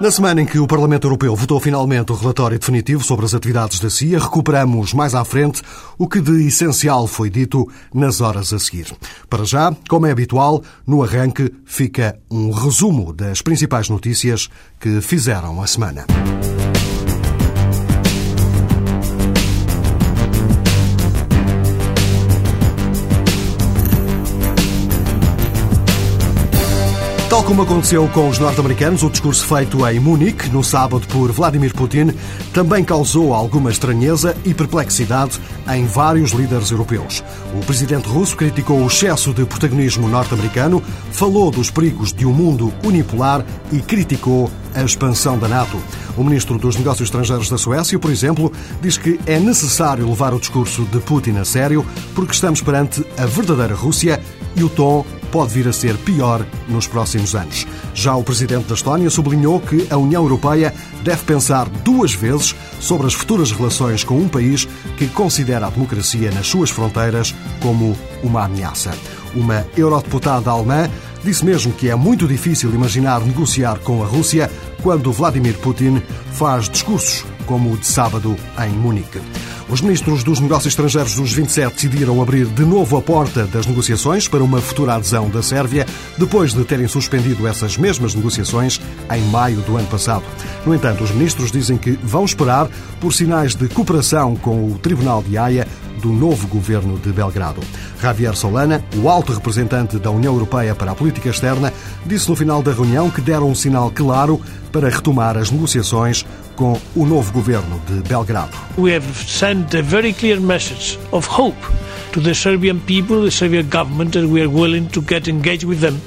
Na semana em que o Parlamento Europeu votou finalmente o relatório definitivo sobre as atividades da CIA, recuperamos mais à frente o que de essencial foi dito nas horas a seguir. Para já, como é habitual, no arranque fica um resumo das principais notícias que fizeram a semana. Tal como aconteceu com os norte-americanos, o discurso feito em Munique, no sábado, por Vladimir Putin, também causou alguma estranheza e perplexidade em vários líderes europeus. O presidente russo criticou o excesso de protagonismo norte-americano, falou dos perigos de um mundo unipolar e criticou a expansão da NATO. O ministro dos Negócios Estrangeiros da Suécia, por exemplo, diz que é necessário levar o discurso de Putin a sério porque estamos perante a verdadeira Rússia e o tom pode vir a ser pior nos próximos anos. Já o presidente da Estónia sublinhou que a União Europeia deve pensar duas vezes sobre as futuras relações com um país que considera a democracia nas suas fronteiras como uma ameaça. Uma eurodeputada alemã disse mesmo que é muito difícil imaginar negociar com a Rússia quando Vladimir Putin faz discursos como o de sábado em Munique. Os ministros dos Negócios Estrangeiros dos 27 decidiram abrir de novo a porta das negociações para uma futura adesão da Sérvia, depois de terem suspendido essas mesmas negociações em maio do ano passado. No entanto, os ministros dizem que vão esperar por sinais de cooperação com o Tribunal de Haia do novo governo de Belgrado. Javier Solana, o alto representante da União Europeia para a política externa, disse no final da reunião que deram um sinal claro para retomar as negociações com o novo governo de Belgrado. We have sent a very clear message of hope to the Serbian people, the Serbian government, that we are willing to get engaged with them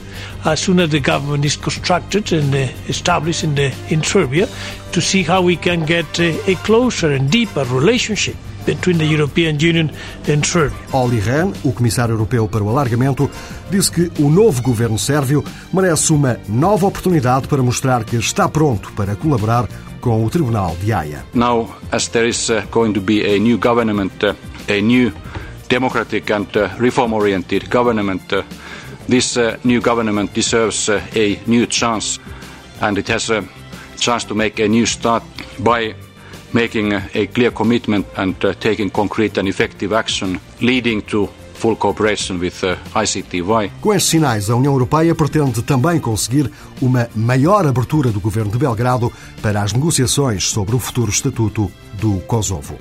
as soon as the government is constructed and uh, established in, the, in Serbia to see how we can get uh, a closer and deeper relationship between the European Union and Serbia. Olli Rehn, o comissário europeu para o alargamento, disse que o novo governo sérvio merece uma nova oportunidade para mostrar que está pronto para colaborar com o Tribunal de Haia. Now, as there is uh, going to be a new government, uh, a new democratic and uh, reform-oriented government, this new government deserves a new chance, and it has a chance to make a new start by making a clear commitment and uh, taking concrete and effective action, leading to full cooperation with uh, ICTY. Com estes sinais, a União Europeia pretende também conseguir uma maior abertura do governo de Belgrado para as negociações sobre o futuro estatuto do Kosovo.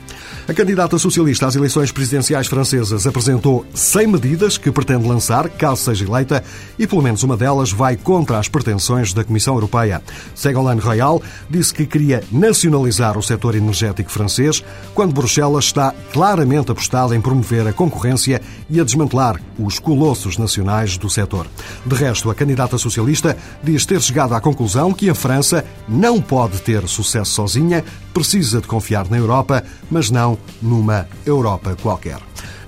A candidata socialista às eleições presidenciais francesas apresentou 100 medidas que pretende lançar, caso seja eleita, e pelo menos uma delas vai contra as pretensões da Comissão Europeia. Ségolène Royal disse que queria nacionalizar o setor energético francês, quando Bruxelas está claramente apostada em promover a concorrência e a desmantelar os colossos nacionais do setor. De resto, a candidata socialista diz ter chegado à conclusão que a França não pode ter sucesso sozinha, precisa de confiar na Europa, mas não numa Europa qualquer.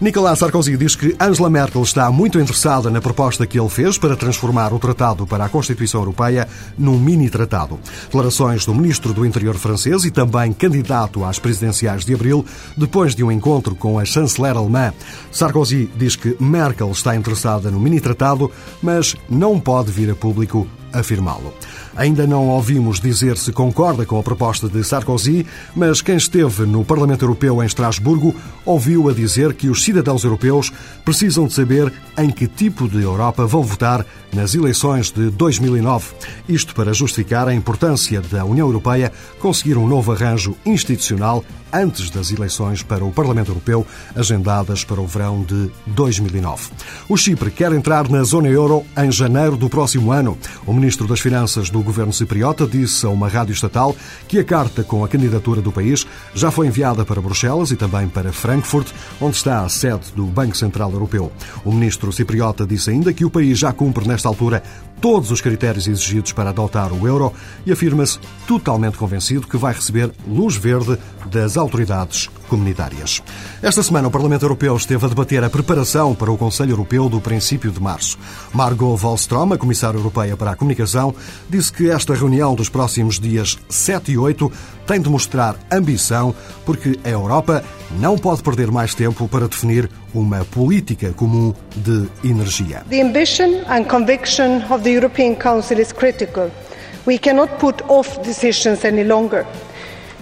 Nicolas Sarkozy diz que Angela Merkel está muito interessada na proposta que ele fez para transformar o Tratado para a Constituição Europeia num mini-tratado. Declarações do ministro do Interior francês e também candidato às presidenciais de abril, depois de um encontro com a chanceler alemã. Sarkozy diz que Merkel está interessada no mini-tratado, mas não pode vir a público afirmá-lo. Ainda não ouvimos dizer se concorda com a proposta de Sarkozy, mas quem esteve no Parlamento Europeu em Estrasburgo ouviu a dizer que os cidadãos europeus precisam de saber em que tipo de Europa vão votar nas eleições de 2009. Isto para justificar a importância da União Europeia conseguir um novo arranjo institucional antes das eleições para o Parlamento Europeu, agendadas para o verão de 2009. O Chipre quer entrar na zona euro em janeiro do próximo ano. O ministro das Finanças do governo cipriota disse a uma rádio estatal que a carta com a candidatura do país já foi enviada para Bruxelas e também para Frankfurt, onde está a sede do Banco Central Europeu. O ministro cipriota disse ainda que o país já cumpre nesta altura todos os critérios exigidos para adotar o euro e afirma-se totalmente convencido que vai receber luz verde das autoridades comunitárias. Esta semana, o Parlamento Europeu esteve a debater a preparação para o Conselho Europeu do princípio de março. Margot Wallström, a Comissária Europeia para a Comunicação, disse que esta reunião dos próximos dias 7 e 8 tem de mostrar ambição, porque a Europa não pode perder mais tempo para definir uma política comum de energia. The ambition and conviction of the European Council is critical. We cannot put off decisions any longer.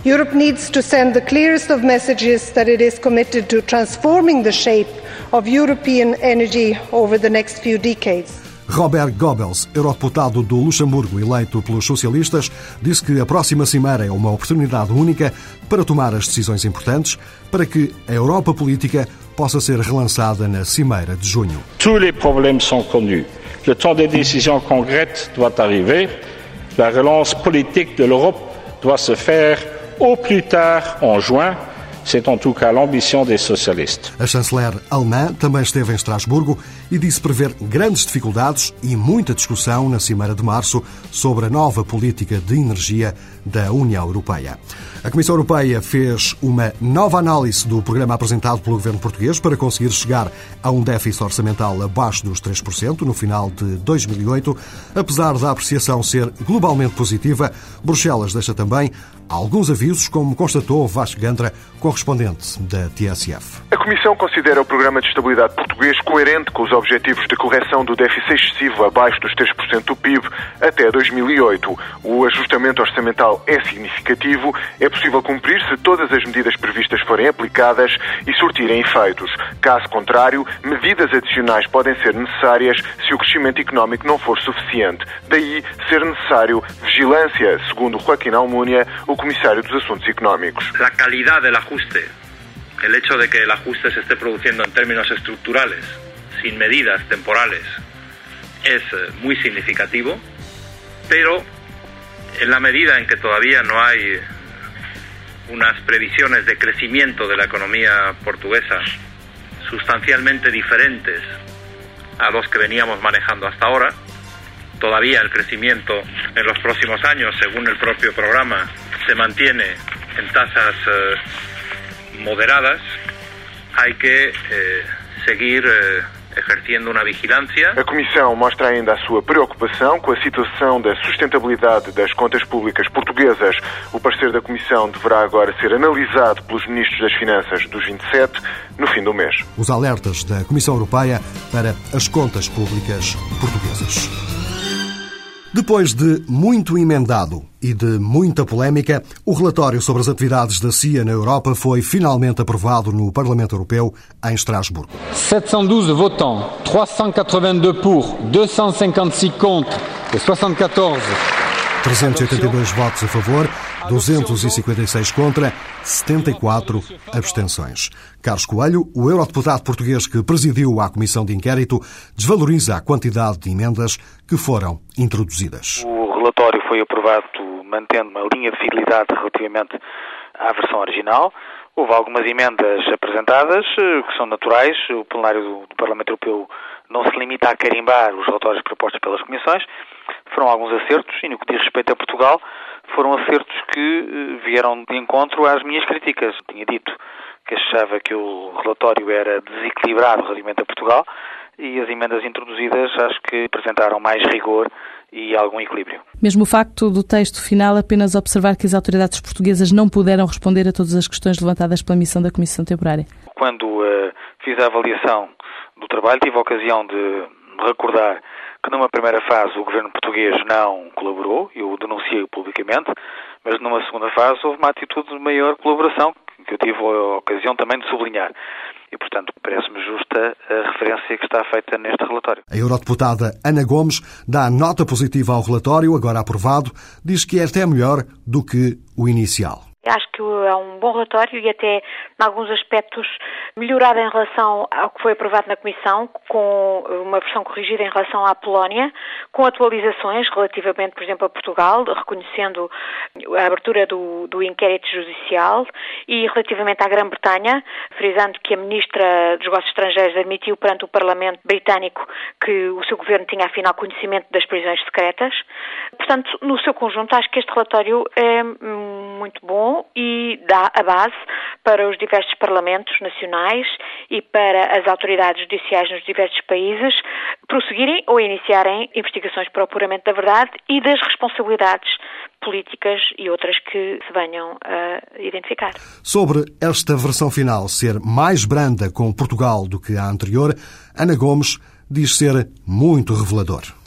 Europe needs to send the clearest of messages that it is committed to transforming the shape of European energy over the next few decades. Robert Goebbels, eurodeputado do Luxemburgo eleito pelos socialistas, disse que a próxima cimeira é uma oportunidade única para tomar as decisões importantes para que a Europa política possa ser relançada na cimeira de junho. Tous les problèmes sont connus. Le temps des décisions concrètes doit arriver. La relance politique de l'Europe doit se faire au plus tard en juin. C'est en tout cas l'ambition des socialistes. A chanceler alemã também esteve em Estrasburgo e disse prever grandes dificuldades e muita discussão na Cimeira de Março sobre a nova política de energia da União Europeia. A Comissão Europeia fez uma nova análise do programa apresentado pelo governo português para conseguir chegar a um déficit orçamental abaixo dos 3% no final de 2008. Apesar da apreciação ser globalmente positiva, Bruxelas deixa também alguns avisos, como constatou Vasco Gandra, correspondente da TSF. A Comissão considera o programa de estabilidade português coerente com os objetivos de correção do déficit excessivo abaixo dos 3% do PIB até 2008. O ajustamento orçamental é significativo, é possível cumprir se todas as medidas previstas forem aplicadas e surtirem efeitos. Caso contrário, medidas adicionais podem ser necessárias se o crescimento económico não for suficiente. Daí ser necessário vigilância, segundo Joaquim Almunia, o comissário dos Assuntos Económicos. La calidad del ajuste, el hecho de que el ajuste se esté produciendo en términos estructurales, sin medidas temporales, es eh, muy significativo, pero en la medida en que todavía no hay unas previsiones de crecimiento de la economía portuguesa sustancialmente diferentes a los que veníamos manejando hasta ahora, todavía el crecimiento en los próximos años, según el propio programa, se mantiene en tasas eh, moderadas, hay que eh, seguir eh, exercendo uma vigilância. A Comissão mostra ainda a sua preocupação com a situação da sustentabilidade das contas públicas portuguesas. O parecer da Comissão deverá agora ser analisado pelos Ministros das Finanças dos 27 no fim do mês. Os alertas da Comissão Europeia para as contas públicas portuguesas. Depois de muito emendado e de muita polémica, o relatório sobre as atividades da CIA na Europa foi finalmente aprovado no Parlamento Europeu em Estrasburgo. 712 votants, 382 pour, 256 contre et 74 382 votos a favor, 256 contra, 74 abstenções. Carlos Coelho, o eurodeputado português que presidiu a comissão de inquérito, desvaloriza a quantidade de emendas que foram introduzidas. O relatório foi aprovado mantendo uma linha de fidelidade relativamente à versão original. Houve algumas emendas apresentadas que são naturais. O plenário do Parlamento Europeu não se limita a carimbar os relatórios propostos pelas comissões. Foram alguns acertos e, no que diz respeito a Portugal, foram acertos que vieram de encontro às minhas críticas. Tinha dito que achava que o relatório era desequilibrado relativamente a Portugal e as emendas introduzidas acho que apresentaram mais rigor e algum equilíbrio. Mesmo o facto do texto final apenas observar que as autoridades portuguesas não puderam responder a todas as questões levantadas pela missão da Comissão Temporária? Quando uh, fiz a avaliação do trabalho, tive a ocasião de recordar que numa primeira fase o governo português não colaborou, eu denunciei publicamente, mas numa segunda fase houve uma atitude de maior colaboração que eu tive a ocasião também de sublinhar. E, portanto, parece-me justa a referência que está feita neste relatório. A eurodeputada Ana Gomes dá nota positiva ao relatório, agora aprovado, diz que é até melhor do que o inicial. Acho que é um bom relatório e até, em alguns aspectos, melhorado em relação ao que foi aprovado na Comissão, com uma versão corrigida em relação à Polónia, com atualizações relativamente, por exemplo, a Portugal, reconhecendo a abertura do, do inquérito judicial e relativamente à Grã-Bretanha, frisando que a Ministra dos Negócios Estrangeiros admitiu perante o Parlamento britânico que o seu governo tinha afinal conhecimento das prisões secretas. Portanto, no seu conjunto, acho que este relatório é muito bom e dá a base para os diversos parlamentos nacionais e para as autoridades judiciais nos diversos países prosseguirem ou iniciarem investigações para o apuramento da verdade e das responsabilidades políticas e outras que se venham a identificar. Sobre esta versão final ser mais branda com Portugal do que a anterior, Ana Gomes diz ser muito revelador.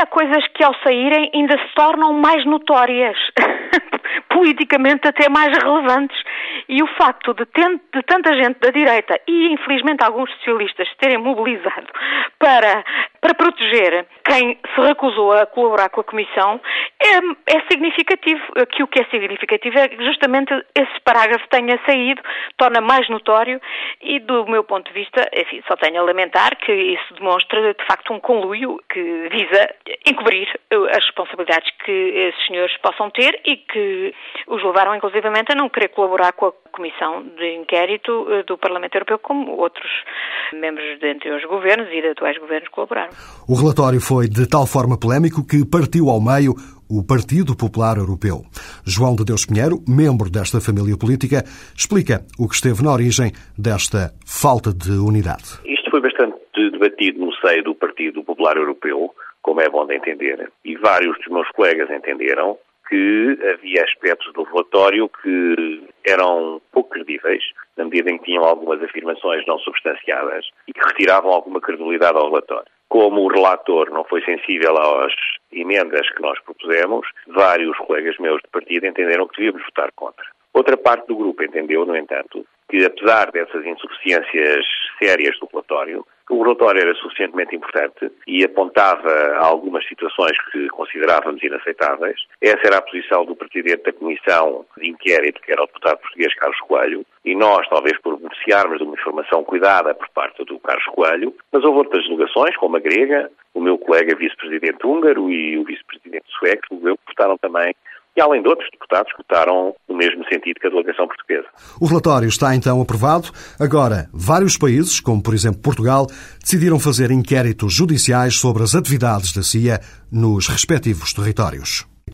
Há coisas que ao saírem ainda se tornam mais notórias. politicamente até mais relevantes. E o facto de, de, tanta gente da direita e, infelizmente, alguns socialistas terem mobilizado para, para proteger quem se recusou a colaborar com a Comissão é, é significativo. Que o que é significativo é justamente esse parágrafo tenha saído, torna mais notório e, do meu ponto de vista, enfim, só tenho a lamentar que isso demonstra, de facto, um conluio que visa encobrir as responsabilidades que esses senhores possam ter e que os levaram, inclusivamente, a não querer colaborar com a Comissão de Inquérito eh, do Parlamento Europeu, como outros membros de anteriores governos e de atuais governos colaboraram. O relatório foi de tal forma polémico que partiu ao meio o Partido Popular Europeu. João de Deus Pinheiro, membro desta família política, explica o que esteve na origem desta falta de unidade. Isto foi bastante debatido no seio do Partido Popular Europeu, como é bom de entender, e vários dos meus colegas entenderam que havia aspectos do relatório que eram pouco credíveis, na medida em que tinham algumas afirmações não substanciadas e que retiravam alguma credibilidade ao relatório. Como o relator não foi sensível às emendas que nós propusemos, vários colegas meus de partido entenderam que devíamos votar contra. Outra parte do grupo entendeu, no entanto, que apesar dessas insuficiências sérias do relatório, o relatório era suficientemente importante e apontava algumas situações que considerávamos inaceitáveis. Essa era a posição do Presidente da Comissão de Inquérito, que era o deputado português Carlos Coelho, e nós, talvez por beneficiarmos de uma informação cuidada por parte do Carlos Coelho, mas houve outras delegações, como a grega, o meu colega vice-presidente húngaro e o vice-presidente sueco, que votaram também e além de outros deputados que votaram no mesmo sentido que a delegação portuguesa. O relatório está então aprovado. Agora, vários países, como por exemplo Portugal, decidiram fazer inquéritos judiciais sobre as atividades da CIA nos respectivos territórios.